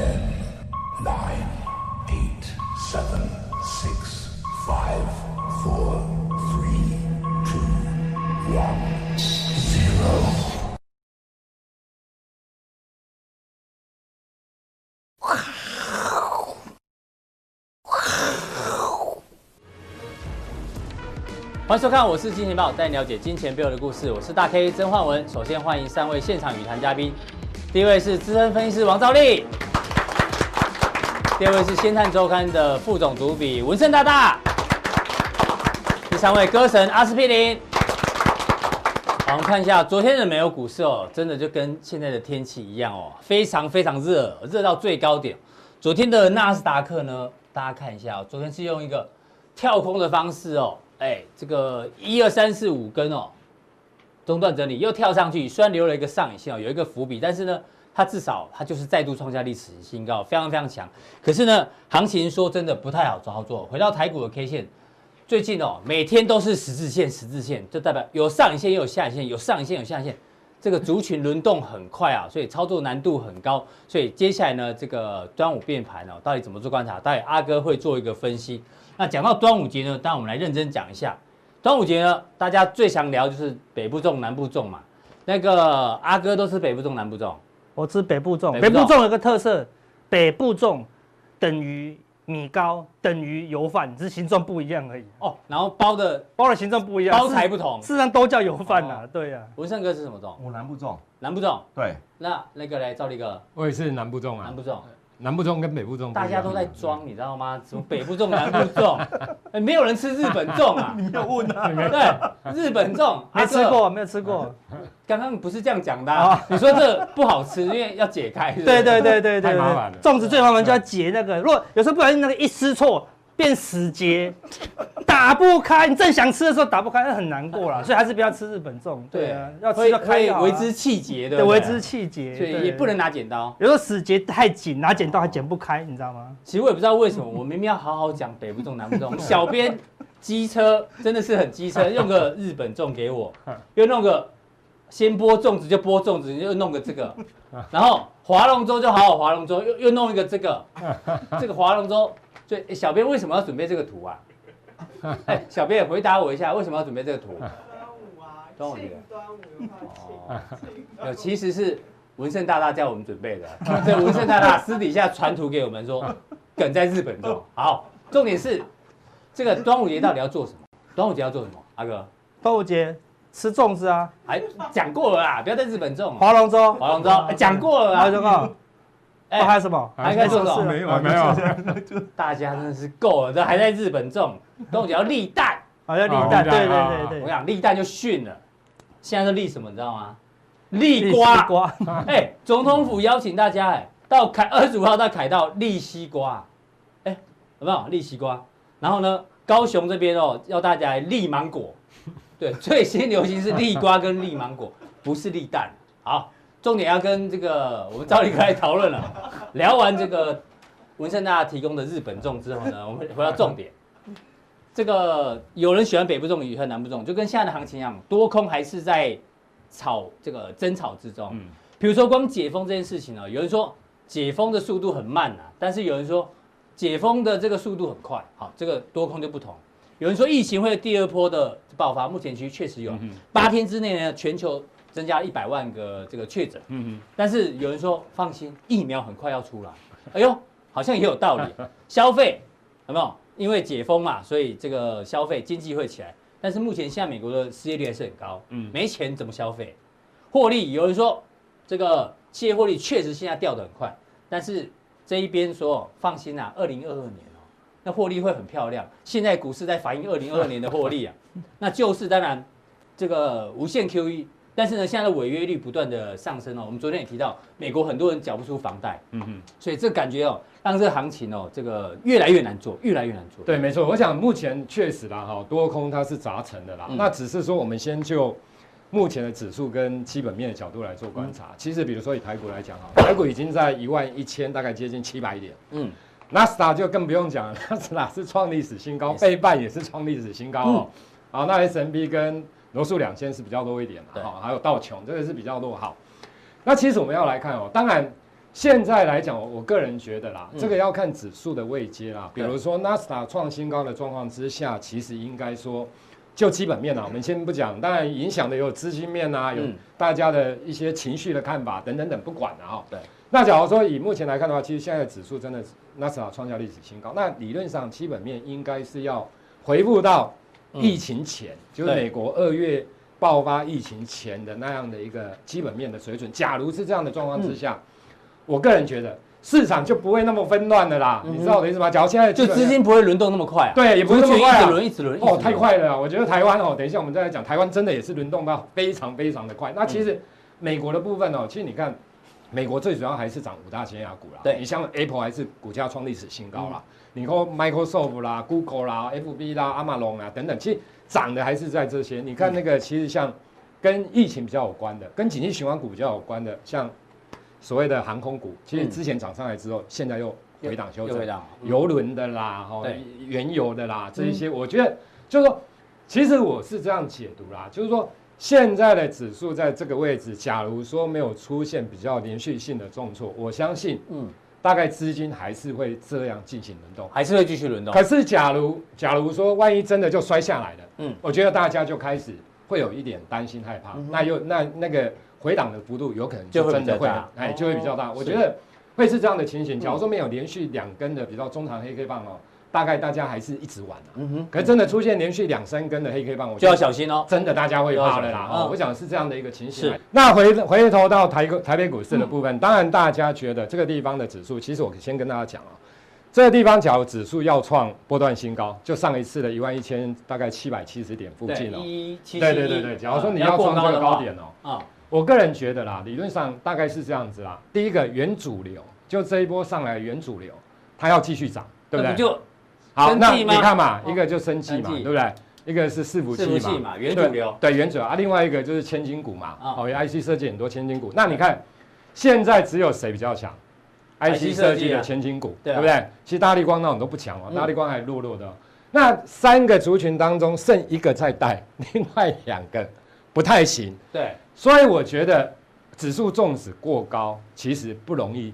Ten, nine, eight, seven, six, five, four, three, two, one, zero. 欢迎收看，我是金钱豹，带你了解金钱背后的故事。我是大 K 曾焕文。首先欢迎三位现场与谈嘉宾，第一位是资深分析师王兆立，第二位是《先探周刊》的副总主笔文胜大大，第三位歌神阿司匹林。好，我们看一下昨天的美国股市哦，真的就跟现在的天气一样哦，非常非常热，热到最高点。昨天的纳斯达克呢，大家看一下哦，昨天是用一个跳空的方式哦。哎，这个一二三四五根哦，中断整理又跳上去，虽然留了一个上影线哦，有一个伏笔，但是呢，它至少它就是再度创下历史新高，非常非常强。可是呢，行情说真的不太好操作。回到台股的 K 线，最近哦，每天都是十字线，十字线就代表有上影线又有下影线，有上影线有下影线，这个族群轮动很快啊，所以操作难度很高。所以接下来呢，这个端午变盘哦，到底怎么做观察？到底阿哥会做一个分析。那讲到端午节呢，当然我们来认真讲一下。端午节呢，大家最想聊就是北部粽、南部粽嘛。那个阿哥都是北部粽、南部粽，我吃北部粽。北部粽有个特色，北部粽等于米糕，等于油饭，只是形状不一样而已。哦，然后包的包的形状不一样，包材不同，事实上都叫油饭呐。对呀。文胜哥是什么粽？我南部粽。南部粽。对。那那个嘞，赵力哥。我也是南部粽啊。南部粽。南部粽跟北部粽，大家都在装，你知道吗？什么北部粽、南部粽，哎，没有人吃日本粽啊！你没有问啊？对，日本粽没吃过，没有吃过。刚刚不是这样讲的，你说这不好吃，因为要解开。对对对对对，太麻烦了。粽子最麻烦就要解那个，如果有时候不小心那个一撕错。变死结，打不开。你正想吃的时候打不开，那很难过啦。所以还是不要吃日本粽。对啊，要吃要开为之气结的。对，为之气结。所以也不能拿剪刀。有时候死结太紧，拿剪刀还剪不开，你知道吗？其实我也不知道为什么，我明明要好好讲北部粽、南部粽。小编机车真的是很机车，用个日本粽给我，又弄个先播粽子就播粽子，你就弄个这个，然后划龙舟就好好划龙舟，又又弄一个这个，这个划龙舟。对，小编为什么要准备这个图啊？哎，小编也回答我一下，为什么要准备这个图？端午啊，端午节，端午有有，其实是文胜大大叫我们准备的。这文胜大大私底下传图给我们说，梗在日本粽。好，重点是这个端午节到底要做什么？端午节要做什么？阿哥，端午节吃粽子啊？还讲过了啦，不要在日本种。划龙舟，划龙舟，讲过了啦。哎，还有什么？还该做什么？没有，没有。大家真的是够了，这还在日本种，端午节要立蛋，好像立蛋，对对对对。我讲立蛋就逊了，现在是立什么？你知道吗？立瓜。瓜。哎，总统府邀请大家，哎，到凯二十五号到凯道立西瓜，哎，有没有立西瓜？然后呢，高雄这边哦，要大家立芒果。对，最新流行是立瓜跟立芒果，不是立蛋。好。重点要跟这个我们赵立哥来讨论了。聊完这个文胜大大提供的日本粽之后呢，我们回到重点。这个有人喜欢北部粽与和南部粽，就跟现在的行情一样，多空还是在吵这个争吵之中。嗯，比如说光解封这件事情呢，有人说解封的速度很慢啊，但是有人说解封的这个速度很快。好，这个多空就不同。有人说疫情会有第二波的爆发，目前其实确实有，八天之内呢，全球。增加一百万个这个确诊，嗯嗯，但是有人说放心，疫苗很快要出来，哎呦，好像也有道理。消费有没有？因为解封嘛，所以这个消费经济会起来。但是目前现在美国的失业率还是很高，嗯，没钱怎么消费？获利有人说这个企业获利确实现在掉得很快，但是这一边说放心啊，二零二二年哦，那获利会很漂亮。现在股市在反映二零二二年的获利啊，那就是当然这个无限 QE。但是呢，现在的违约率不断的上升哦。我们昨天也提到，美国很多人缴不出房贷，嗯哼，所以这感觉哦，让这个行情哦，这个越来越难做，越来越难做。对，没错。我想目前确实啦，哈，多空它是杂成的啦。嗯、那只是说，我们先就目前的指数跟基本面的角度来做观察。嗯、其实，比如说以台股来讲哈，台股已经在一万一千，大概接近七百点。嗯，纳斯达就更不用讲了，纳斯达是创历史新高，费半也是创历史新高哦。好、嗯，那 S&P 跟罗素两千是比较多一点的，好，还有道琼这个是比较落好。那其实我们要来看哦，当然现在来讲，我个人觉得啦，嗯、这个要看指数的位阶啦。比如说纳斯达创新高的状况之下，其实应该说，就基本面啊，我们先不讲，当然影响的有资金面啊，有大家的一些情绪的看法等等等，不管了哈。对。那假如说以目前来看的话，其实现在的指数真的是纳斯达创下历史新高，那理论上基本面应该是要回复到疫情前，嗯、就是美国二月爆发疫情前的那样的一个基本面的水准。假如是这样的状况之下，嗯我个人觉得市场就不会那么纷乱的啦，嗯、你知道我的意思吗？假如现在就资金不会轮动那么快、啊，对，也不会那么快、啊，一直轮一直轮哦，太快了。我觉得台湾哦，等一下我们再来讲，台湾真的也是轮动到非常非常的快。那其实美国的部分哦，其实你看，美国最主要还是涨五大尖牙股啦。对，你像 Apple 还是股价创历史新高啦，嗯、你说 Microsoft 啦、Google 啦、FB 啦、亚马逊啦等等，其实涨的还是在这些。你看那个，其实像跟疫情比较有关的，跟景气循环股比较有关的，像。所谓的航空股，其实之前涨上来之后，现在又回档修正，邮轮的啦，哈，原油的啦，这一些，我觉得就是说，其实我是这样解读啦，就是说，现在的指数在这个位置，假如说没有出现比较连续性的重挫，我相信，嗯，大概资金还是会这样进行轮动，还是会继续轮动。可是，假如假如说万一真的就摔下来了，嗯，我觉得大家就开始会有一点担心害怕，那又那那个。回档的幅度有可能就真的会，哎，就会比较大。我觉得会是这样的情形。假如说没有连续两根的比较中长黑 K 棒哦，大概大家还是一直玩。嗯哼。可是真的出现连续两三根的黑 K 棒，我就要小心哦。真的大家会怕了啦。哦，我想是这样的一个情形。是。那回回头到台台北股市的部分，当然大家觉得这个地方的指数，其实我先跟大家讲啊，这个地方假如指数要创波段新高，就上一次的一万一千大概七百七十点附近哦。对对对对，假如说你要创这个高点哦。啊。我个人觉得啦，理论上大概是这样子啦。第一个，原主流就这一波上来，原主流它要继续涨，对不对？就好，那你看嘛，一个就生气嘛，对不对？一个是伺服器嘛，原主流对原主流啊。另外一个就是千金股嘛，哦，IC 设计很多千金股。那你看现在只有谁比较强？IC 设计的千金股，对不对？其实大立光那种都不强哦，大立光还弱弱的。那三个族群当中剩一个在带，另外两个不太行。对。所以我觉得指数纵使过高，其实不容易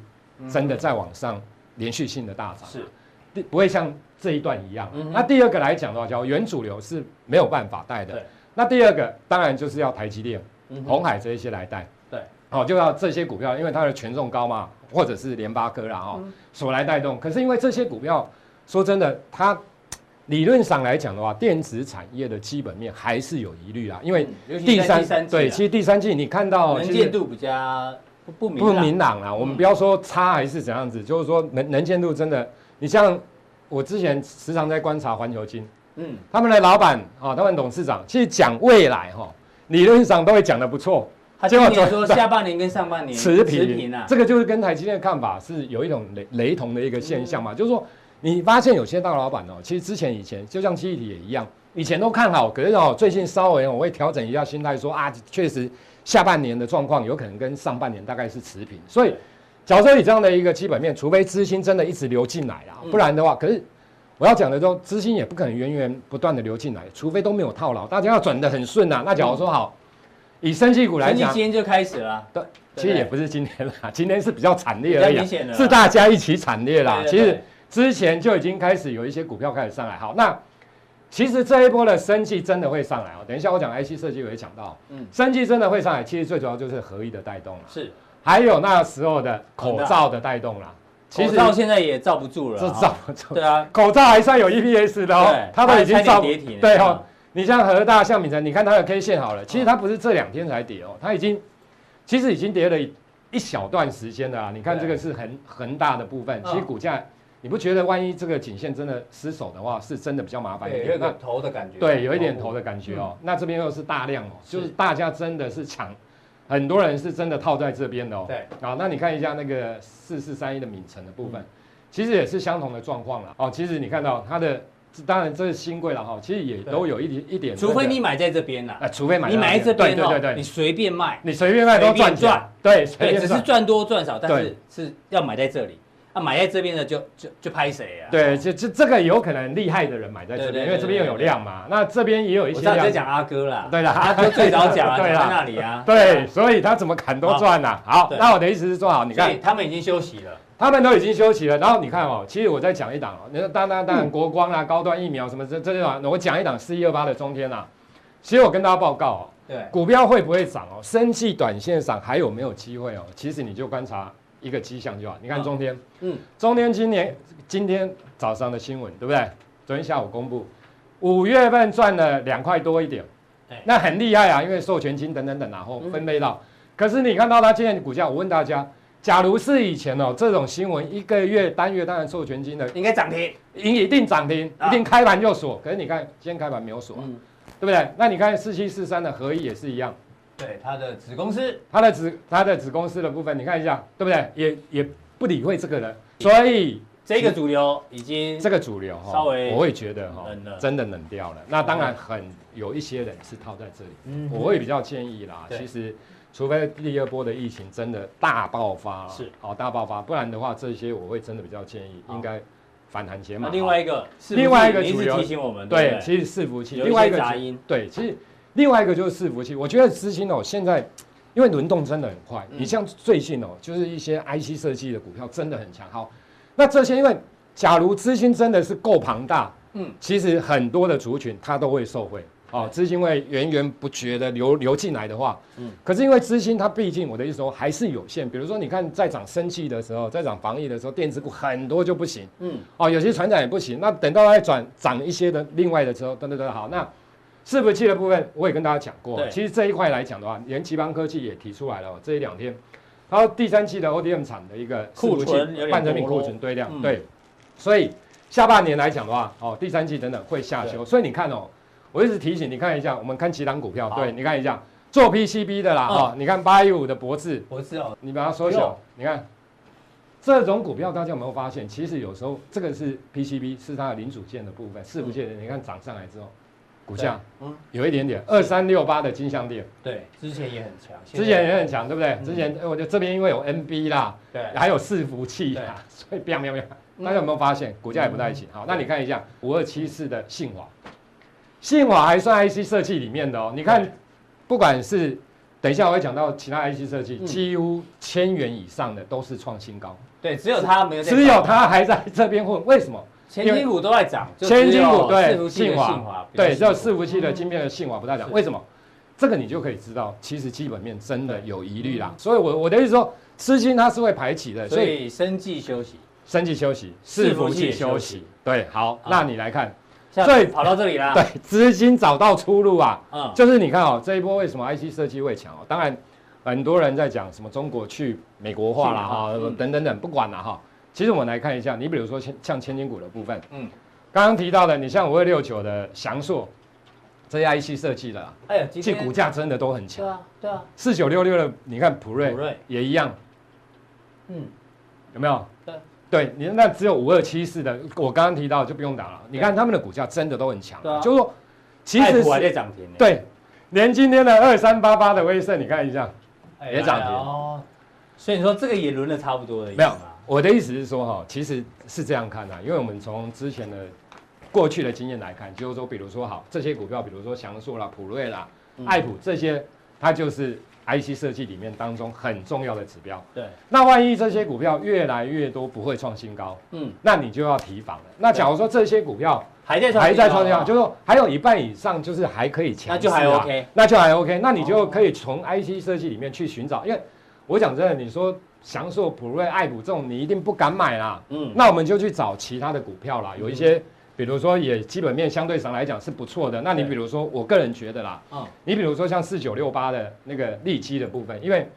真的再往上连续性的大涨，是，不会像这一段一样。那第二个来讲的话，叫原主流是没有办法带的。那第二个当然就是要台积电、鸿海这一些来带。对，好，就要这些股票，因为它的权重高嘛，或者是联发科啦，哈，所来带动。可是因为这些股票，说真的，它。理论上来讲的话，电子产业的基本面还是有疑虑啦，因为第三对，其实第三季你看到能见度比较不明不明朗啊。我们不要说差还是怎样子，就是说能能见度真的，你像我之前时常在观察环球金，嗯，他们的老板啊，他们董事长其实讲未来哈，理论上都会讲的不错。他今年说 下半年跟上半年持平啊，这个就是跟台积电的看法是有一种雷雷同的一个现象嘛，就是说。你发现有些大老板哦，其实之前以前就像记忆体也一样，以前都看好，可是哦，最近稍微我会调整一下心态，说啊，确实下半年的状况有可能跟上半年大概是持平。所以，假设你这样的一个基本面，除非资金真的一直流进来啦，不然的话，可是我要讲的说，资金也不可能源源不断的流进来，除非都没有套牢，大家要转的很顺呐。那假如说好，以生技股来讲，今天就开始了，对，其实也不是今天啦，今天是比较惨烈而已，是大家一起惨烈啦，其实。之前就已经开始有一些股票开始上来，好，那其实这一波的生技真的会上来哦。等一下我讲 IC 设计，我会讲到，嗯，生技真的会上来，其实最主要就是合一的带动了，是，还有那时候的口罩的带动啦。口罩现在也罩不住了，是罩不住，对啊，口罩还算有 EPS 的哦，它都已经罩跌停，对哦。你像和大、像敏成，你看它的 K 线好了，其实它不是这两天才跌哦，它已经其实已经跌了一一小段时间了啊。你看这个是很很大的部分，其实股价。你不觉得万一这个颈线真的失守的话，是真的比较麻烦一点？有点头的感觉。对，有一点头的感觉哦。嗯、那这边又是大量哦，就是大家真的是抢，很多人是真的套在这边的哦。对。啊，那你看一下那个四四三一的敏城的部分，嗯、其实也是相同的状况了哦。其实你看到它的，当然这是新贵了哈，其实也都有一点一点。除非你买在这边了，呃，除非买你买在这边，对对对对，你随便卖，你随便卖都赚赚。对，对，只是赚多赚少，但是是要买在这里。啊，买在这边的就就就拍谁啊？对，就就这个有可能厉害的人买在这边，因为这边又有量嘛。那这边也有一些量。我在讲阿哥啦。对啦，阿哥最早讲啊，在那里啊。对，所以他怎么砍都赚呐。好，那我的意思是说，好，你看，他们已经休息了，他们都已经休息了。然后你看哦，其实我在讲一档哦，你说当当当然国光啦，高端疫苗什么这这些我讲一档四一二八的中天啊。其实我跟大家报告哦，对，股票会不会涨哦？生技短线上还有没有机会哦？其实你就观察一个迹象就好。你看中天，嗯，中天今年今天早上的新闻对不对？昨天下午公布，五月份赚了两块多一点，那很厉害啊，因为授权金等等等然后分类到。可是你看到它今天的股价，我问大家，假如是以前哦，这种新闻一个月单月当然授权金的应该涨停，应一定涨停，一定开盘就锁。可是你看今天开盘没有锁。对不对？那你看四七四三的合一也是一样，对它的子公司，它的子它的子公司的部分，你看一下，对不对？也也不理会这个人，所以这个主流已经这个主流哈，稍微我会觉得哈，真的冷掉了。那当然很有一些人是套在这里，嗯，我会比较建议啦，其实除非第二波的疫情真的大爆发，是。好大爆发，不然的话，这些我会真的比较建议应该。反弹前嘛，另外一个，另外一个主流提醒我们，对，其实伺服器，另外一个杂音，对，其实另外一个就是伺服器。我觉得资金哦，现在因为轮动真的很快，你像最近哦，就是一些 IC 设计的股票真的很强。好，那这些因为假如资金真的是够庞大，嗯，其实很多的族群它都会受惠。哦，资金会源源不绝的流流进来的话，嗯，可是因为资金它毕竟我的意思说还是有限。比如说，你看在涨生气的时候，在涨防疫的时候，电子股很多就不行，嗯，哦，有些船长也不行。那等到它转涨一些的另外的时候，等等等，好，那伺服器的部分我也跟大家讲过，其实这一块来讲的话，连奇邦科技也提出来了，这一两天，然后第三期的 ODM 厂的一个库存半成品库存堆量，嗯、对，所以下半年来讲的话，哦，第三期等等会下修，所以你看哦。我一直提醒你看一下，我们看其他股票，对，你看一下做 PCB 的啦，哈，你看八一五的博智，博智哦，你把它缩小，你看这种股票，大家有没有发现？其实有时候这个是 PCB，是它的零组件的部分，伺服器的，你看涨上来之后，股价嗯有一点点二三六八的金像电，对，之前也很强，之前也很强，对不对？之前我觉得这边因为有 NB 啦，对，还有伺服器啦，所以不要不要不要，大家有没有发现股价也不太行？好，那你看一下五二七四的信华。信华还算 IC 设计里面的哦，你看，不管是等一下我会讲到其他 IC 设计，几乎千元以上的都是创新高。对，只有它没有。只有它还在这边混，为什么？千金股都在涨，千金股对信华，对，只有伺服器的晶片的信华不在涨，为什么？这个你就可以知道，其实基本面真的有疑虑啦。所以我我的意思说，资金它是会排挤的，所以生计休息，生计休息，伺服器休息。对，好，那你来看。所以跑到这里啦，对，资金找到出路啊，嗯，就是你看哦，这一波为什么 IC 设计会强哦？当然，很多人在讲什么中国去美国化啦，哈，等等等，不管了哈。其实我们来看一下，你比如说像像千金股的部分，嗯，刚刚提到的，你像五二六九的祥硕，这些 IC 设计的，哎呀，其实股价真的都很强，对啊，对啊，四九六六的，你看普瑞，普瑞也一样，嗯，有没有？对。对你那只有五二七四的，我刚刚提到就不用打了。你看他们的股价真的都很强，就是说，其实还在涨停。对，连今天的二三八八的威盛，你看一下，也涨停。哦，所以你说这个也轮的差不多了。没有，我的意思是说哈，其实是这样看的，因为我们从之前的过去的经验来看，就是说，比如说好这些股票，比如说祥硕啦、普瑞啦、爱普这些，它就是。IC 设计里面当中很重要的指标，对。那万一这些股票越来越多不会创新高，嗯，那你就要提防了。那假如说这些股票还在还在创新高，就是说还有一半以上就是还可以强势，那就还 OK，那就还 OK，那你就可以从 IC 设计里面去寻找。因为我讲真的，你说祥硕、普瑞、爱普这种，你一定不敢买啦，嗯，那我们就去找其他的股票啦，有一些。比如说，也基本面相对上来讲是不错的。那你比如说，我个人觉得啦，嗯，你比如说像四九六八的那个利基的部分，因为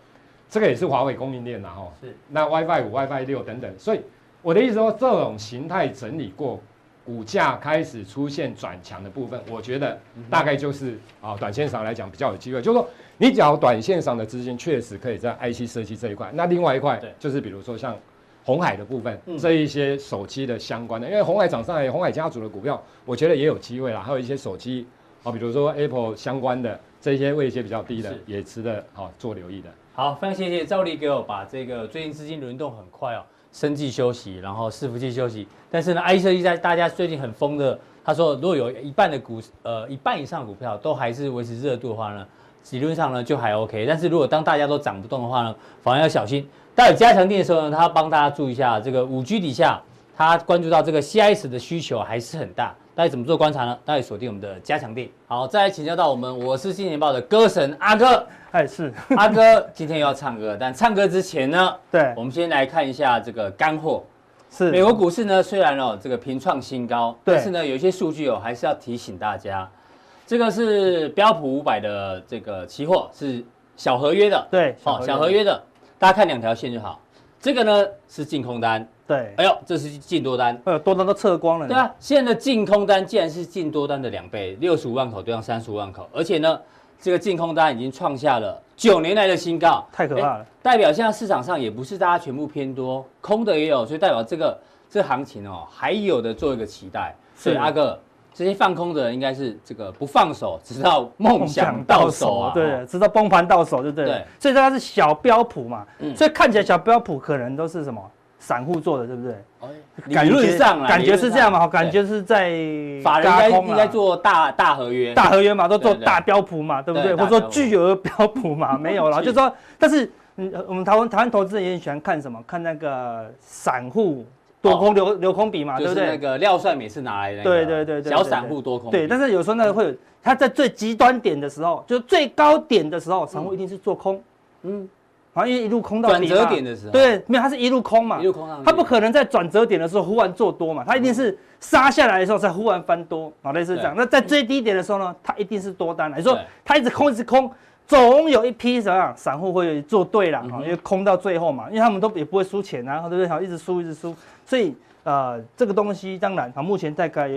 这个也是华为供应链啦，哈，是。那 WiFi 五、WiFi 六等等，所以我的意思说，这种形态整理过，股价开始出现转强的部分，我觉得大概就是啊，短线上来讲比较有机会。就是说，你只要短线上的资金确实可以在 IC 设计这一块，那另外一块就是比如说像。红海的部分，这一些手机的相关的，因为红海涨上来，红海家族的股票，我觉得也有机会啦。还有一些手机，啊，比如说 Apple 相关的这些位阶比较低的，也值得好做留意的。好，非常谢谢赵力给我把这个最近资金轮动很快哦，生计休息，然后伺服器休息。但是呢，I 设计在大家最近很疯的，他说如果有一半的股呃一半以上的股票都还是维持热度的话呢，理论上呢就还 OK。但是如果当大家都涨不动的话呢，反而要小心。待有加强电的时候呢，他要帮大家注意一下这个五 G 底下，他关注到这个 CIS 的需求还是很大。大家怎么做观察呢？大家锁定我们的加强錠。好，再来请教到我们，我是新年报的歌神阿哥，哎是阿哥，今天又要唱歌，但唱歌之前呢，对，我们先来看一下这个干货。是美国股市呢，虽然哦这个平创新高，但是呢有一些数据哦还是要提醒大家，这个是标普五百的这个期货是小合约的，对，好小合约的，大家看两条线就好。这个呢是净空单。对，哎呦，这是净多单，呃，多单都撤光了。对啊，现在的净空单竟然是净多单的两倍，六十五万口对上三十五万口，而且呢，这个净空单已经创下了九年来的新高，太可怕了。代表现在市场上也不是大家全部偏多，空的也有，所以代表这个这行情哦，还有的做一个期待。所以阿哥，这些放空的人应该是这个不放手，直到梦想到手啊，对，直到崩盘到手就对了。对，所以它是小标普嘛，嗯，所以看起来小标普可能都是什么？散户做的对不对？理论上感觉是这样嘛？感觉是在法人应该做大大合约，大合约嘛，都做大标普嘛，对不对？或者说巨额标普嘛，没有了。就是说，但是嗯，我们台湾台湾投资人也很喜欢看什么？看那个散户多空流流空比嘛，对不对？那个廖帅每次拿来的，对对对对，小散户多空。对，但是有时候那个，会有他在最极端点的时候，就是最高点的时候，散户一定是做空，嗯。好像一路空到转折点的时候，对，没有，它是一路空嘛，一路空上，它不可能在转折点的时候忽然做多嘛，它一定是杀下来的时候才忽然翻多，好，类似这样。那在最低点的时候呢，它一定是多单，你说它一直空一直空，总有一批什么散户会做对了，因为空到最后嘛，因为他们都也不会输钱啊，对不对？好，一直输一直输，所以呃，这个东西当然，好，目前大概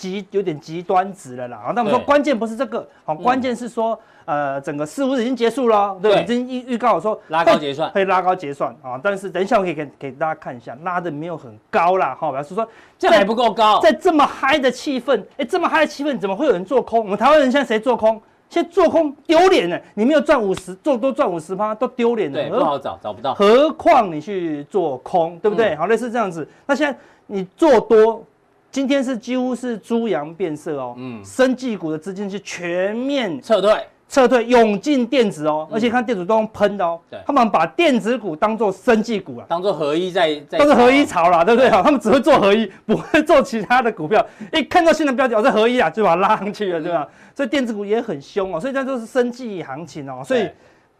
极有点极端值了啦。那我们说关键不是这个，好，关键是说。呃，整个四五日已经结束了，对，对已经预预告我说拉高结算，可以拉高结算啊。但是等一下我可以给给大家看一下，拉的没有很高啦，哈，表示说这还不够高，在这么嗨的气氛，哎，这么嗨的气氛，怎么会有人做空？我们台湾人现在谁做空？现在做空丢脸呢，你没有赚五十，做多赚五十趴都丢脸了，对，不好找，找不到。何况你去做空，对不对？嗯、好，类似这样子。那现在你做多，今天是几乎是猪羊变色哦，嗯，生技股的资金是全面撤退。撤退，涌进电子哦，而且看电子都用喷的哦。对，他们把电子股当做生技股啊，当做合一在在。都是合一潮啦，对不对？啊，他们只会做合一，不会做其他的股票。一看到新的标的，哦，是合一啊，就把它拉上去了，对吧？所以电子股也很凶哦，所以这就是生技行情哦，所以。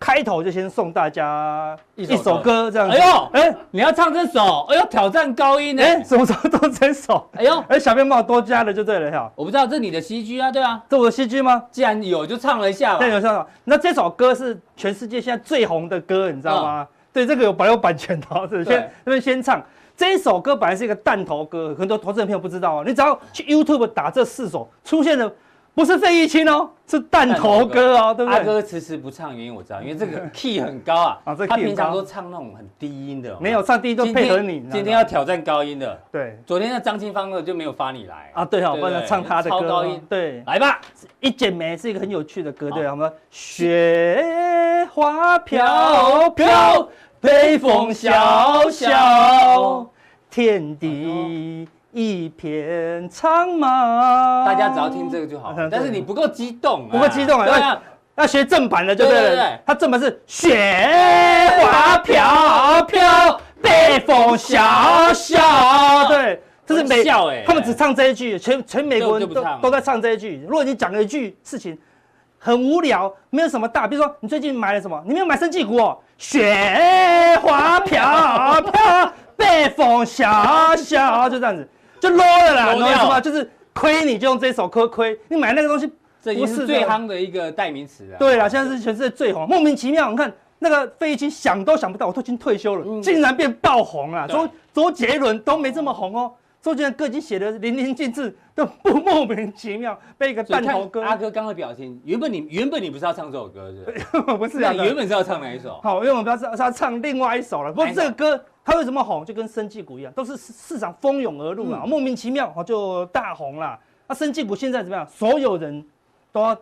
开头就先送大家一首歌，这样子。哎呦，哎，你要唱这首？哎呦，挑战高音呢？哎，什么时候都这首？哎呦，哎，小编帮我多加了就对了哈。我不知道这是你的 CG 啊，对啊，这我的 CG 吗？既然有，就唱了一下吧。对，有唱。那这首歌是全世界现在最红的歌，你知道吗？对，这个有保有版权的，是先这边先唱。这一首歌本来是一个弹头歌，很多投资人朋友不知道哦。你只要去 YouTube 打这四首，出现了。不是费玉清哦，是弹头歌哦，对不对？阿哥迟迟不唱，原因我知道，因为这个 key 很高啊。啊，这他平常都唱那种很低音的，没有唱低音都配合你。今天要挑战高音的，对。昨天那张清芳的就没有发你来啊，对哈，不能唱他的歌。超高音，对，来吧。一剪梅是一个很有趣的歌，对，我们雪花飘飘，北风萧萧，天地。一片苍茫，大家只要听这个就好。但是你不够激动，不够激动啊！要要学正版的，对不对？他正版是雪花飘飘，北风萧萧。对，这是美，他们只唱这一句，全全美国人都都在唱这一句。如果你讲了一句事情很无聊，没有什么大，比如说你最近买了什么？你没有买生技股哦？雪花飘飘，北风萧萧，就这样子。就 low 了啦，你知道吗？就是亏你就用这首歌亏，你买那个东西，这已经是最夯的一个代名词啊。对啦，现在是全世界最红，莫名其妙，你看那个费玉清想都想不到，我都已经退休了，竟然变爆红了。周周杰伦都没这么红哦，周杰伦歌已经写的淋漓尽致，都不莫名其妙被一个半头哥。阿哥刚刚的表情，原本你原本你不是要唱这首歌是？不是啊，原本是要唱哪一首？好，因为我们不要是要唱另外一首了。不过这个歌。它为什么红？就跟生技股一样，都是市场蜂拥而入啊，莫名其妙就大红了。那生技股现在怎么样？所有人都要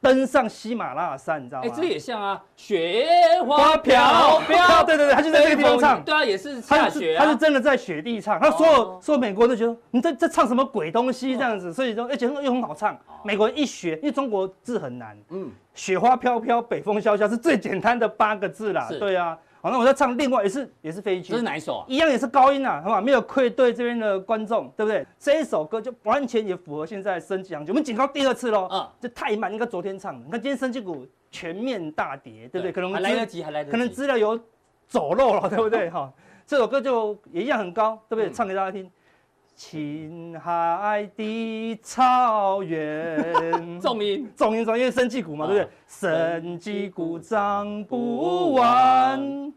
登上喜马拉雅山，你知道吗？哎，这也像啊，雪花飘飘，对对对，他就在这个地方唱，对啊，也是下雪啊，他是真的在雪地唱，他所有所有美国人都觉得你在在唱什么鬼东西这样子，所以说而且又很好唱，美国人一学，因为中国字很难，嗯，雪花飘飘，北风萧萧是最简单的八个字啦，对啊。好，那我在唱另外也是也是飞机，这是哪一首？啊一样也是高音啊，好吧，没有愧对这边的观众，对不对？这一首歌就完全也符合现在升级行情。我们警告第二次喽，嗯，这太慢，应该昨天唱的。你看今天升级股全面大跌，对不对？可能还来得及，还来得及，可能资料有走漏了，对不对？哈，这首歌就也一样很高，对不对？唱给大家听。青海的草原，重音，重音，重为生技股嘛，对不对？生技股涨不完，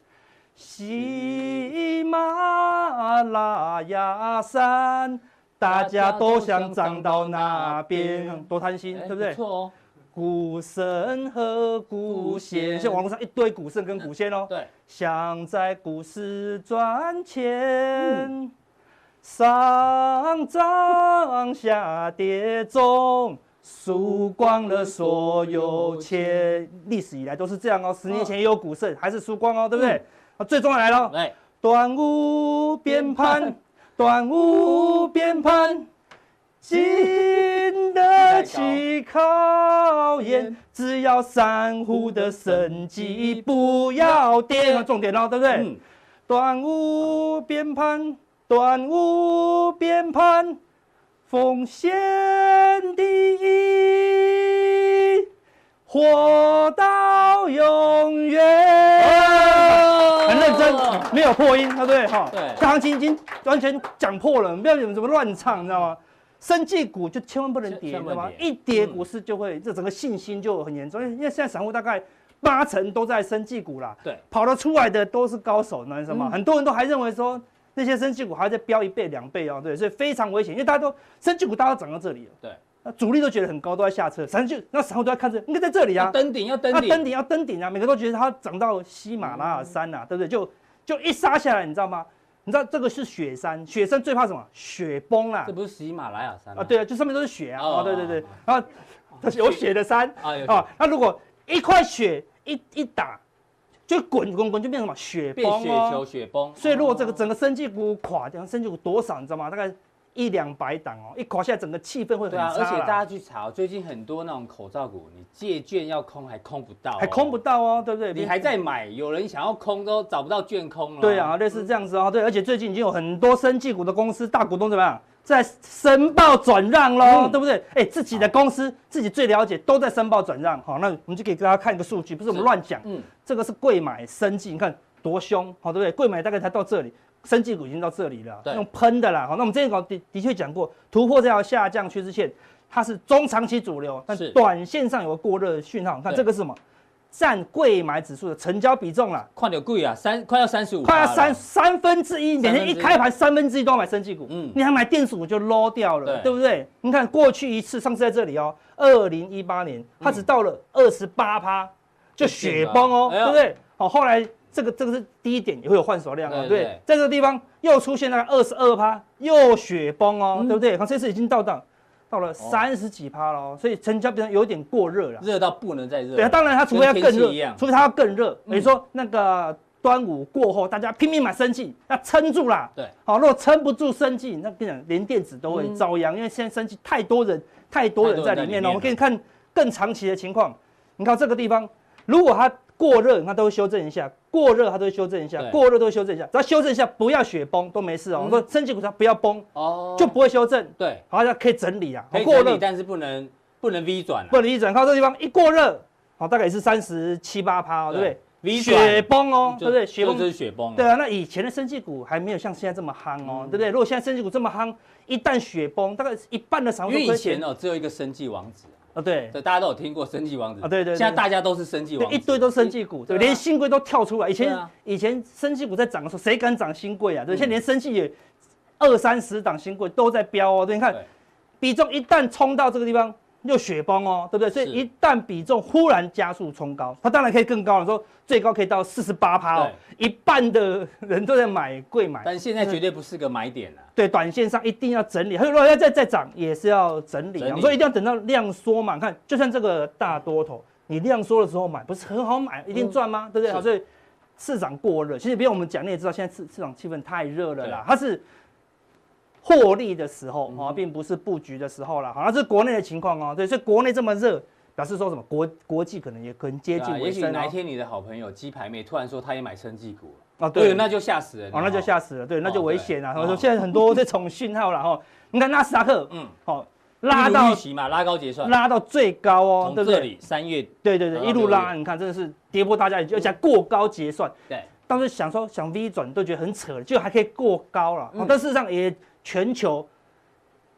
喜马拉雅山，大家都想涨到那边，多贪心，对不对？错哦，股神和股仙，现在网络上一堆股神跟股仙哦，对，想在股市赚钱。上涨下跌中，输光了所有钱。历史以来都是这样哦。十年前也有股神，还是输光哦，对不对？啊，最重要来了，来，端午鞭炮，端午鞭炮，经得起考验。只要散户的生机不要跌，重点哦，对不对？端午鞭炮。端午鞭盘，奉献第一，活到永远。很认真，没有破音，对不对？哈，对，这行情已经完全讲破了，不要有什么乱唱，你知道吗？生技股就千万不能跌，知道吗？一跌股市就会，这整个信心就很严重，因为现在散户大概八成都在生技股啦，对，跑得出来的都是高手，你知道吗？很多人都还认为说。那些生技股还在飙一倍两倍哦，对，所以非常危险，因为大家都生技股大家都涨到这里了，对，那主力都觉得很高，都在下车，散户那散户都在看着，应该在这里啊，登顶要登顶，登顶要登顶啊，每个都觉得它涨到喜马拉雅山啊，对不对？就就一杀下来，你知道吗？你知道这个是雪山，雪山最怕什么？雪崩啊！这不是喜马拉雅山啊？对啊，就上面都是雪啊，啊，对对对，然后有雪的山啊，那如果一块雪一一打。就滚滚滚，就变成什么雪崩哦，雪球雪崩。所以如果这个整个生技股垮掉，生技股多少你知道吗？大概一两百档哦，一垮下来整个气氛会很差。对啊，而且大家去查，最近很多那种口罩股，你借券要空还空不到，还空不到哦，对不对？你还在买，有人想要空都找不到券空了。对啊，类似这样子哦，对，而且最近已经有很多生技股的公司大股东怎么样？在申报转让喽，嗯、对不对？哎，自己的公司自己最了解，都在申报转让。好，那我们就给大家看一个数据，不是我们乱讲。嗯，这个是柜买生技，你看多凶，好，对不对？柜买大概才到这里，生技股已经到这里了，用喷的啦。好，那我们之前讲的的确讲过，突破这条下降趋势线，它是中长期主流，但是短线上有个过热讯号。看这个是什么？占贵买指数的成交比重了，快点贵啊，三快要三十五，快要三三分之一，每天一开盘三分之一都要买生技股，嗯，你还买电子股就 low 掉了，对，对不对？你看过去一次，上次在这里哦，二零一八年，它只到了二十八趴，就雪崩哦，对不对？好，后来这个这个是低点，也会有换手量啊，对，在这个地方又出现那个二十二趴，又雪崩哦，对不对？看这次已经到档。到了三十几趴了，哦，所以成交比较有点过热了，热到不能再热。对啊，当然它除非要更热，除非它要更热。你说那个端午过后，大家拼命买生技，要撑住啦。对，好，如果撑不住生技，那跟你讲，连电子都会遭殃，因为现在生技太多人，太多人在里面了。我们可以看更长期的情况，你看这个地方，如果它。过热，它都会修正一下；过热，它都会修正一下；过热都会修正一下。只要修正一下，不要雪崩都没事哦。我说生技股它不要崩哦，就不会修正。对，好像可以整理啊。可以整理，但是不能不能 V 转，不能 V 转。靠这个地方一过热，好，大概也是三十七八趴，对不对？V 雪崩哦，对不对？雪崩就是雪崩。对啊，那以前的生技股还没有像现在这么夯哦，对不对？如果现在生技股这么夯，一旦雪崩，大概一半的场。因为以前哦，只有一个生技王子。啊，对，大家都有听过生技王子。啊，对对，现在大家都是生技王子，一堆都生技股，对，连新贵都跳出来。以前以前生技股在涨的时候，谁敢涨新贵啊？对，现在连生技也二三十档新贵都在飙哦。对，你看比重一旦冲到这个地方，又雪崩哦，对不对？所以一旦比重忽然加速冲高，它当然可以更高了，说最高可以到四十八趴哦，一半的人都在买贵买。但现在绝对不是个买点了。对，短线上一定要整理，还有如果要再再涨，也是要整理。所以一定要等到量缩嘛。看，就算这个大多头，你量缩的时候买，不是很好买，一定赚吗？对不对？好，所以市场过热，其实不用我们讲，你也知道，现在市市场气氛太热了啦，它是。获利的时候啊，并不是布局的时候了。好，那是国内的情况哦。对，所以国内这么热，表示说什么？国国际可能也可能接近尾声。也许哪一天你的好朋友鸡排妹突然说她也买生技股了，哦，对，那就吓死人。哦，那就吓死了。对，那就危险了。他说现在很多这种讯号了哈。你看纳斯达克，嗯，好，拉到预期嘛，拉高结算，拉到最高哦，对不对？三月，对对对，一路拉，你看真的是跌破大家，而且过高结算。对，当时想说想 V 转都觉得很扯，就还可以过高了。但事实上也全球。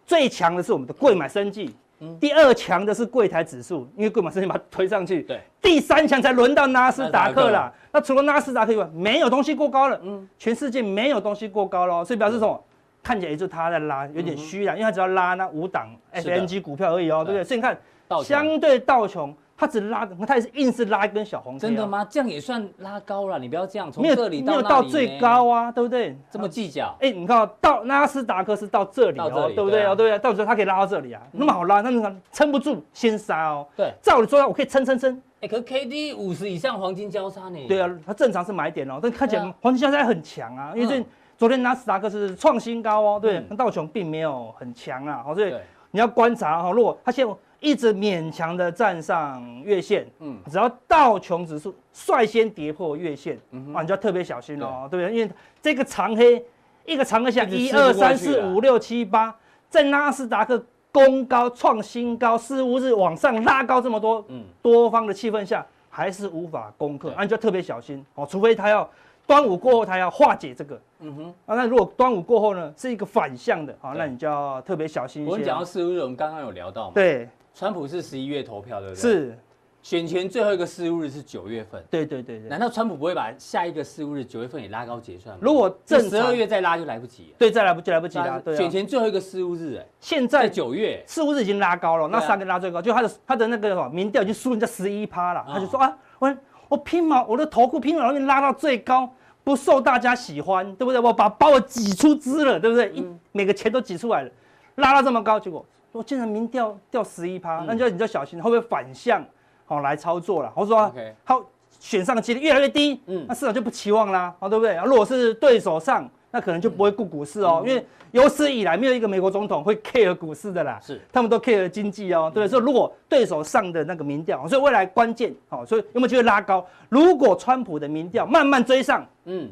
最强的是我们的柜买生技，嗯，第二强的是柜台指数，因为柜买生技把它推上去，对，第三强才轮到纳斯达克了。那除了纳斯达克以外，没有东西过高了，嗯，全世界没有东西过高了，所以表示什么？看起来也就他在拉，有点虚了，因为他只要拉那五档 FNG 股票而已哦，对不对？所以你看，相对道琼。它只拉，它也是硬是拉一根小红 K。真的吗？这样也算拉高了？你不要这样，从这里到没有到最高啊，对不对？这么计较？哎，你看到纳斯达克是到这里哦，对不对？哦，对不对？到时候它可以拉到这里啊，那么好拉，那你看撑不住先杀哦。对，照理说我可以撑撑撑。哎，可是 K D 五十以上黄金交叉呢？对啊，它正常是买点哦，但看起来黄金交叉很强啊，因为这昨天纳斯达克是创新高哦，对，那道琼并没有很强啊，好，所以你要观察哈，如果它现在。一直勉强的站上月线，嗯，只要道琼指数率先跌破月线，嗯，啊，你就要特别小心哦，对。不对？因为这个长黑，一个长黑下，一二三四五六七八，在纳斯达克攻高创新高，似乎是往上拉高这么多，嗯，多方的气氛下，还是无法攻克，啊，你就要特别小心哦，除非他要端午过后，他要化解这个，嗯哼，啊，那如果端午过后呢，是一个反向的，啊，那你就要特别小心一些。我们讲到四五日，我们刚刚有聊到嘛，对。川普是十一月投票，对不对？是，选前最后一个事务日是九月份。对对对对。难道川普不会把下一个事务日九月份也拉高结算吗？如果正十二月再拉就来不及。对，再来不及，来不及了。选前最后一个事务日，哎，现在九月事务日已经拉高了，那三个拉最高，就他的他的那个什么民调已经输人家十一趴了，他就说啊，我我拼嘛，我的投顾拼了，拉到最高，不受大家喜欢，对不对？我把把我挤出资了，对不对？一每个钱都挤出来了，拉到这么高，结果。我竟然民调掉十一趴，那就你就小心会不会反向好来操作了？我说好选上的几率越来越低，嗯，那市场就不期望啦，好对不对？如果是对手上，那可能就不会顾股市哦，因为有史以来没有一个美国总统会 care 股市的啦，是他们都 care 经济哦，对不对？所以如果对手上的那个民调，所以未来关键好，所以有没有机会拉高？如果川普的民调慢慢追上，嗯。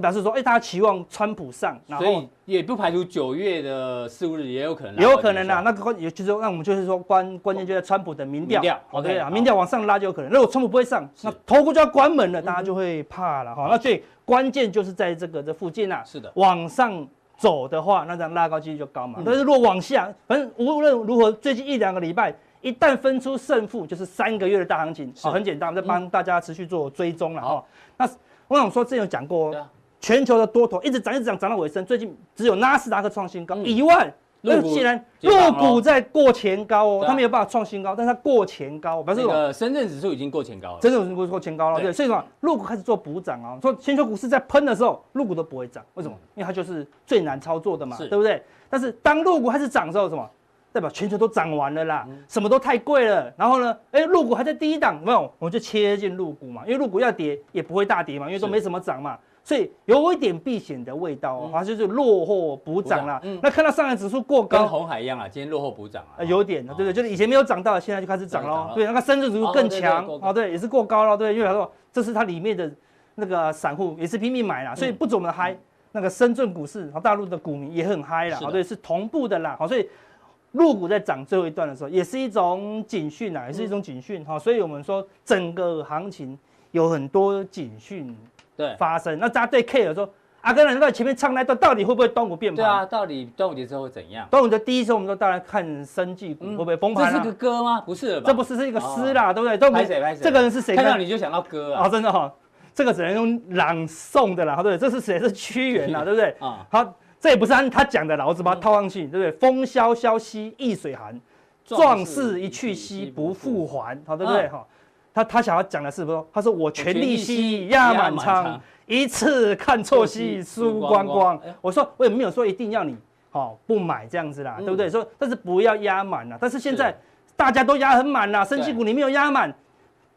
表示说，哎，大家期望川普上，所以也不排除九月的四五日也有可能，也有可能啊。那个关，也就是说，那我们就是说关关键就在川普的民调，OK 啊，民调往上拉就有可能。如果川普不会上，那投顾就要关门了，大家就会怕了哈。那所以关键就是在这个这附近啊，是的，往上走的话，那这样拉高几率就高嘛。但是如果往下，反正无论如何，最近一两个礼拜，一旦分出胜负，就是三个月的大行情，好，很简单，我们在帮大家持续做追踪了哈。那我想说，之前有讲过。全球的多头一直涨，一直涨，涨到尾声。最近只有纳斯达克创新高一万，那既然陆股在过前高哦，它没有办法创新高，但是它过前高，表示什么？深圳指数已经过前高了，深圳指数过前高了。对，所以说陆股开始做补涨啊。说全球股市在喷的时候，入股都不会涨，为什么？因为它就是最难操作的嘛，对不对？但是当入股开始涨的时候，什么？代表全球都涨完了啦，什么都太贵了。然后呢，哎，入股还在低档，没有，我们就切进入股嘛，因为入股要跌也不会大跌嘛，因为都没什么涨嘛。所以有一点避险的味道，好像就是落后补涨了。那看到上海指数过高，跟红海一样啊，今天落后补涨啊，有点，对不对？就是以前没有涨到，现在就开始涨了。对，那个深圳指数更强，啊，对，也是过高了，对，因为他说这是它里面的那个散户也是拼命买啦，所以不怎么嗨。那个深圳股市和大陆的股民也很嗨啦，好，对，是同步的啦，好，所以陆股在涨最后一段的时候，也是一种警讯啊，也是一种警讯，哈，所以我们说整个行情有很多警讯。对，发生那大家对 K 的说，阿哥，你在前面唱那段，到底会不会端午变盘？对啊，到底端午节之后会怎样？端午节第一次，我们都当然看生技股会不会崩盘？这是个歌吗？不是，这不是是一个诗啦，对不对？都拍谁拍谁？这个人是谁？看到你就想到歌啊！真的哈，这个只能用朗诵的啦，对不对？这是谁？是屈原啦，对不对？啊，好，这也不是按他讲的啦，我只把它套上去，对不对？风萧萧兮易水寒，壮士一去兮不复还，好对不对？哈，他他想要讲的是不是？他说我全力吸压满仓，一次看错戏输光光。我说我也没有说一定要你好不买这样子啦，对不对？说但是不要压满了，但是现在大家都压很满啦，生技股你没有压满，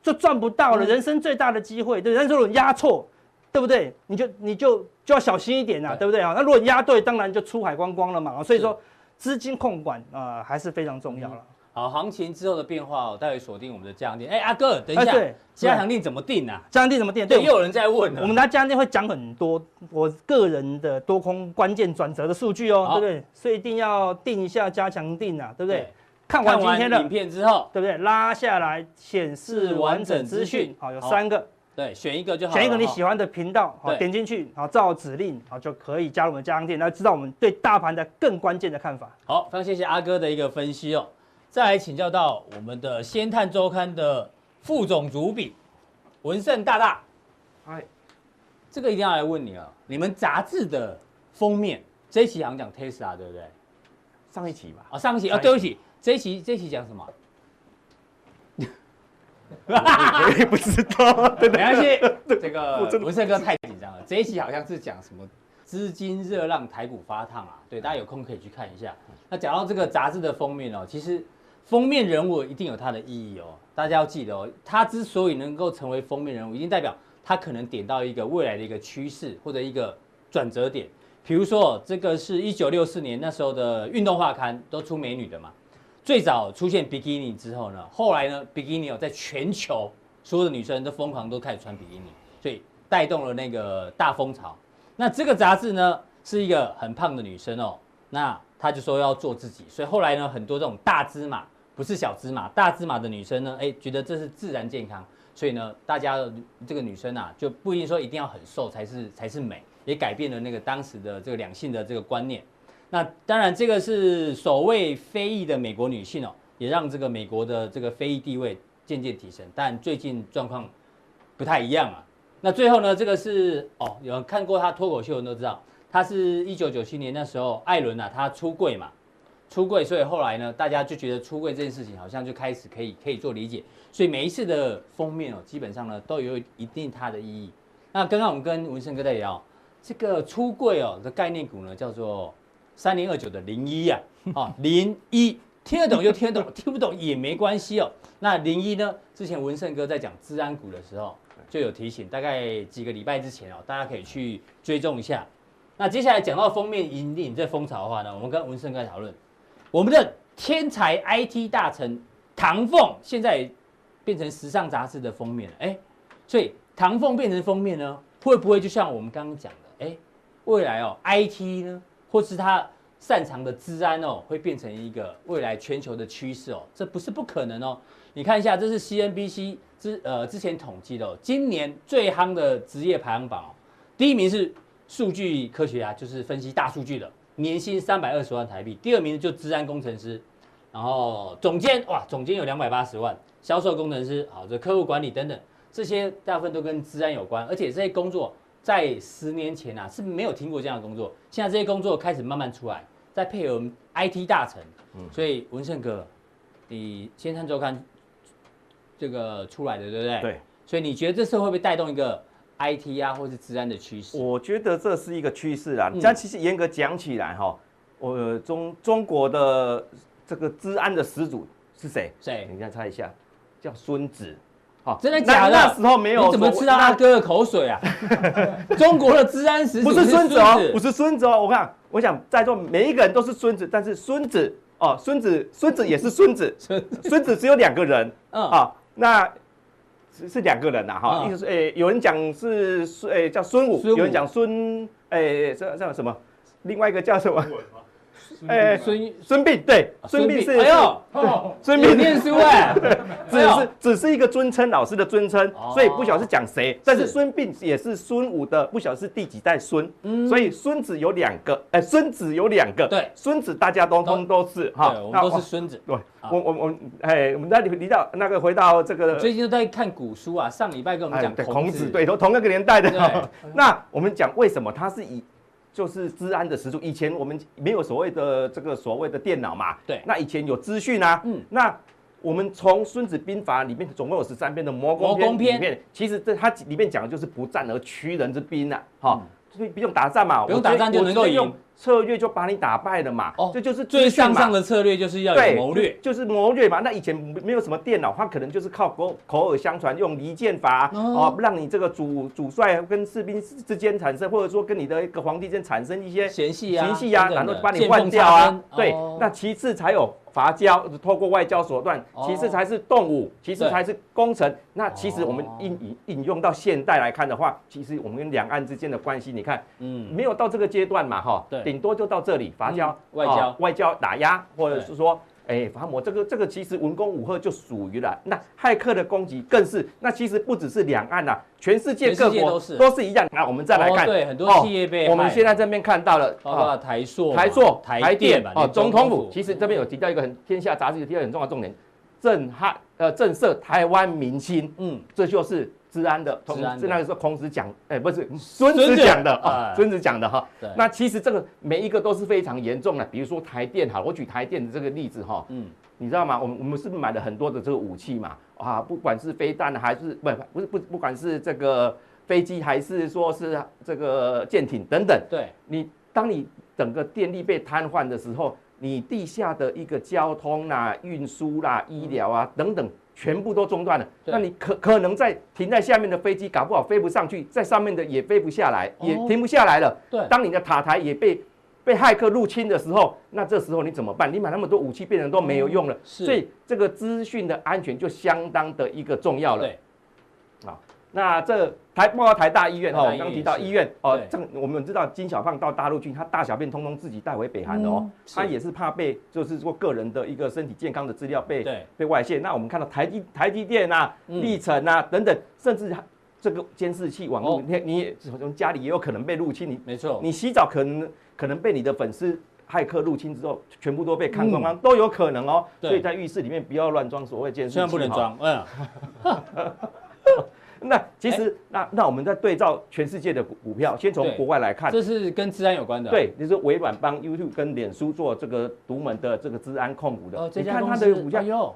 就赚不到了。人生最大的机会，对，但是如果压错，对不对？你就你就就要小心一点啦，对不对啊？那如果压对，当然就出海光光了嘛。所以说。资金控管啊、呃，还是非常重要了、嗯。好，行情之后的变化，我待会锁定我们的加强錠。哎，阿哥，等一下，加强定怎么定啊？加强定怎么定？对，又有人在问了。我们拿加强錠会讲很多我个人的多空关键转折的数据哦，好对不对？所以一定要定一下加强定啊，对不对？对，看完今天的影片之后，对不对？拉下来显示完整资讯。好，有三个。对，选一个就好。选一个你喜欢的频道，好，点进去，好，照指令，好，就可以加入我们加强錠，来知道我们对大盘的更关键的看法。好，非常谢谢阿哥的一个分析哦。再来请教到我们的《先探周刊》的副总主笔文胜大大。嗨，这个一定要来问你啊，你们杂志的封面这一期好像讲 Tesla 对不对？上一期吧。啊，上一期啊，对不起，这一期这一期讲什么？我也不知道，没关系。这个文胜哥太紧张了。这一期好像是讲什么资金热浪，台股发烫啊？对，大家有空可以去看一下。那讲到这个杂志的封面哦，其实封面人物一定有它的意义哦。大家要记得哦，它之所以能够成为封面人物，一定代表它可能点到一个未来的一个趋势或者一个转折点。比如说，这个是一九六四年那时候的运动画刊，都出美女的嘛。最早出现比基尼之后呢，后来呢，比基尼，在全球所有的女生都疯狂都开始穿比基尼，所以带动了那个大风潮。那这个杂志呢，是一个很胖的女生哦，那她就说要做自己，所以后来呢，很多这种大芝麻不是小芝麻，大芝麻的女生呢，哎，觉得这是自然健康，所以呢，大家这个女生啊，就不一定说一定要很瘦才是才是美，也改变了那个当时的这个两性的这个观念。那当然，这个是所谓非裔的美国女性哦，也让这个美国的这个非裔地位渐渐提升。但最近状况不太一样啊。那最后呢，这个是哦，有人看过她脱口秀人都知道，她是一九九七年那时候艾伦啊，她出柜嘛，出柜，所以后来呢，大家就觉得出柜这件事情好像就开始可以可以做理解。所以每一次的封面哦，基本上呢都有一定它的意义。那刚刚我们跟文胜哥在聊这个出柜哦的概念股呢，叫做。三零二九的零一啊，啊 零一听得懂就听得懂，听不懂也没关系哦。那零一呢？之前文胜哥在讲资安股的时候就有提醒，大概几个礼拜之前哦，大家可以去追踪一下。那接下来讲到封面引领这风潮的话呢，我们跟文胜哥讨论，我们的天才 IT 大臣唐凤现在变成时尚杂志的封面了，哎，所以唐凤变成封面呢，会不会就像我们刚刚讲的，哎，未来哦 IT 呢？或是他擅长的资安哦，会变成一个未来全球的趋势哦，这不是不可能哦。你看一下，这是 CNBC 之呃之前统计的哦，今年最夯的职业排行榜哦，第一名是数据科学家，就是分析大数据的，年薪三百二十万台币；第二名就资安工程师，然后总监哇，总监有两百八十万，销售工程师好，这客户管理等等，这些大部分都跟资安有关，而且这些工作。在十年前啊，是没有听过这样的工作。现在这些工作开始慢慢出来，再配合 IT 大臣，嗯，所以文胜哥，你先看周刊这个出来的，对不对？对。所以你觉得这次会不会带动一个 IT 啊，或是治安的趋势？我觉得这是一个趋势啊。但其实严格讲起来，哈，我中中国的这个治安的始祖是谁？谁？你看猜一下，叫孙子。真的假的？那时候没有，你怎么吃到阿哥的口水啊？中国的治安始祖不是孙子哦，不是孙子哦。我看，我想在座每一个人都是孙子，但是孙子哦，孙子，孙子也是孙子，孙子只有两个人。嗯啊，那是是两个人呐哈。意思是，诶，有人讲是孙，诶，叫孙武，有人讲孙，诶，这叫什么？另外一个叫什么？哎，孙孙膑对，孙膑是哎呦，孙膑念书哎，只是只是一个尊称，老师的尊称，所以不晓得是讲谁。但是孙膑也是孙武的，不晓得是第几代孙。所以孙子有两个，哎，孙子有两个，对，孙子大家都通都是哈，我们都是孙子。对，我我我，哎，我们那里离到那个回到这个，最近都在看古书啊，上礼拜跟我们讲孔子，对，都同一个年代的。那我们讲为什么他是以。就是治安的时速。以前我们没有所谓的这个所谓的电脑嘛，对，那以前有资讯啊，嗯，那我们从《孙子兵法》里面总共有十三篇的魔攻篇里面，其实这它里面讲的就是不战而屈人之兵啊，哈、嗯。所以不用打仗嘛，不用打仗就能够用策略就把你打败了嘛。哦，这就是最上上的策略，就是要有谋略，就是谋略嘛。那以前没有什么电脑，他可能就是靠口口耳相传，用离间法哦，让你这个主主帅跟士兵之间产生，或者说跟你的一个皇帝之间产生一些嫌隙啊，嫌隙啊，然后把你换掉啊。对，那其次才有。伐交，透过外交手段，其实才是动武，其实才是攻城。那其实我们引引引用到现代来看的话，其实我们跟两岸之间的关系，你看，嗯，没有到这个阶段嘛，哈，对，顶多就到这里，伐交、外交、外交打压，或者是说。哎，伐摩这个这个其实文攻武吓就属于了。那骇客的攻击更是，那其实不只是两岸呐，全世界各国都是都是一样。那我们再来看，对，很多企业被。我们现在这边看到了，包括台塑、台塑、台电哦，总统府。其实这边有提到一个很天下杂志有提到很重要的重点，震撼呃震慑台湾民心。嗯，这就是。资安的，同是那个时候孔子讲，哎，不是孙子讲的啊，孙子讲的哈。那其实这个每一个都是非常严重的，比如说台电哈，我举台电的这个例子哈，嗯，你知道吗？我们我们是不是买了很多的这个武器嘛？啊，不管是飞弹还是不不是不不管是这个飞机还是说是这个舰艇等等，对，你当你整个电力被瘫痪的时候，你地下的一个交通啦、运输啦、医疗啊等等。全部都中断了，那你可可能在停在下面的飞机搞不好飞不上去，在上面的也飞不下来，也停不下来了。对，当你的塔台也被被骇客入侵的时候，那这时候你怎么办？你买那么多武器，变成都没有用了。所以这个资讯的安全就相当的一个重要了。对，好。那这台包括台大医院哈，我刚提到医院哦，这我们知道金小胖到大陆去，他大小便通通自己带回北韩的哦，他也是怕被就是说个人的一个身体健康的资料被被外泄。那我们看到台积台积电啊、力成啊等等，甚至这个监视器网络，你你从家里也有可能被入侵。你没错，你洗澡可能可能被你的粉丝骇客入侵之后，全部都被看光光，都有可能哦。所以在浴室里面不要乱装所谓监视器，千万不能装。嗯。那其实，那那我们在对照全世界的股股票，先从国外来看，这是跟治安有关的。对，就是微软帮 YouTube 跟脸书做这个独门的这个治安控股的。哦，你看它的股价哟，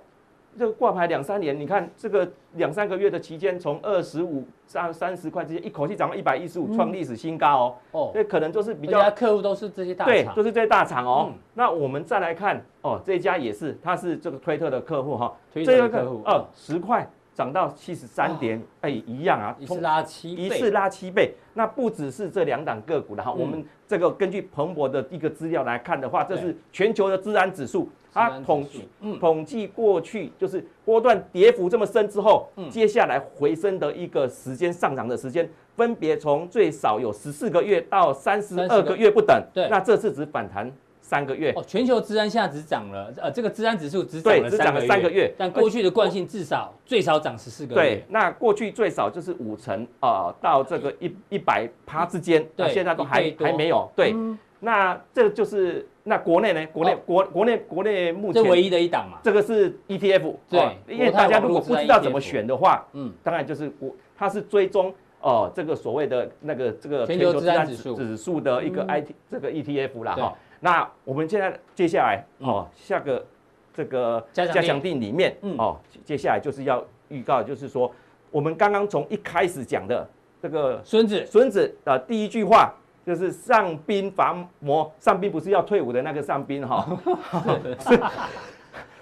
这个挂牌两三年，你看这个两三个月的期间，从二十五上三十块之间，一口气涨到一百一十五，创历史新高哦。哦，这可能就是比较客户都是这些大厂，对，都是这些大厂哦。那我们再来看哦，这家也是，它是这个推特的客户哈，推特的客户，哦，十块。涨到七十三点，哎，一样啊，一次拉七倍，一次拉七倍。那不只是这两档个股的哈，我们这个根据彭博的一个资料来看的话，这是全球的治安指数，它统计统计过去就是波段跌幅这么深之后，接下来回升的一个时间上涨的时间，分别从最少有十四个月到三十二个月不等。对，那这次只反弹。三个月。哦，全球资安现在只涨了，呃，这个资安指数只涨了三个月，三个月，但过去的惯性至少最少涨十四个月。对，那过去最少就是五成啊，到这个一一百趴之间，对，现在都还还没有。对，那这就是那国内呢？国内国国内国内目前唯一的一档嘛，这个是 ETF，对，因为大家如果不知道怎么选的话，嗯，当然就是我它是追踪哦，这个所谓的那个这个全球资安指数。指数的一个 IT 这个 ETF 啦哈。那我们现在接下来哦，下个这个加强定里面哦，接下来就是要预告，就是说我们刚刚从一开始讲的这个孙子。孙子的第一句话，就是上兵伐谋，上兵不是要退伍的那个上兵哈，是。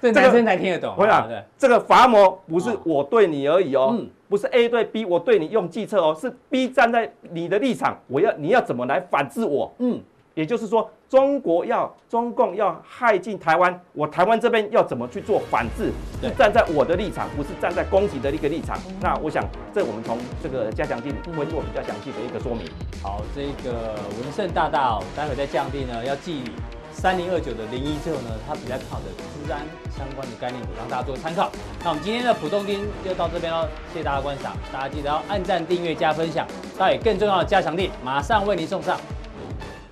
这男生才听得懂。我想这个伐谋不是我对你而已哦，不是 A 对 B，我对你用计策哦，是 B 站在你的立场，我要你要怎么来反制我？嗯。也就是说，中国要中共要害进台湾，我台湾这边要怎么去做反制？是站在我的立场，不是站在攻击的一个立场。那我想，这我们从这个加强錠会做比较详细的一个说明。好，这个文胜大大哦，待会再降定呢要记三零二九的零一之后呢，它比较靠的资安相关的概念股，让大家做参考。那我们今天的普东丁就到这边喽，谢谢大家观赏，大家记得要按赞、订阅、加分享。待会更重要的加强錠马上为您送上。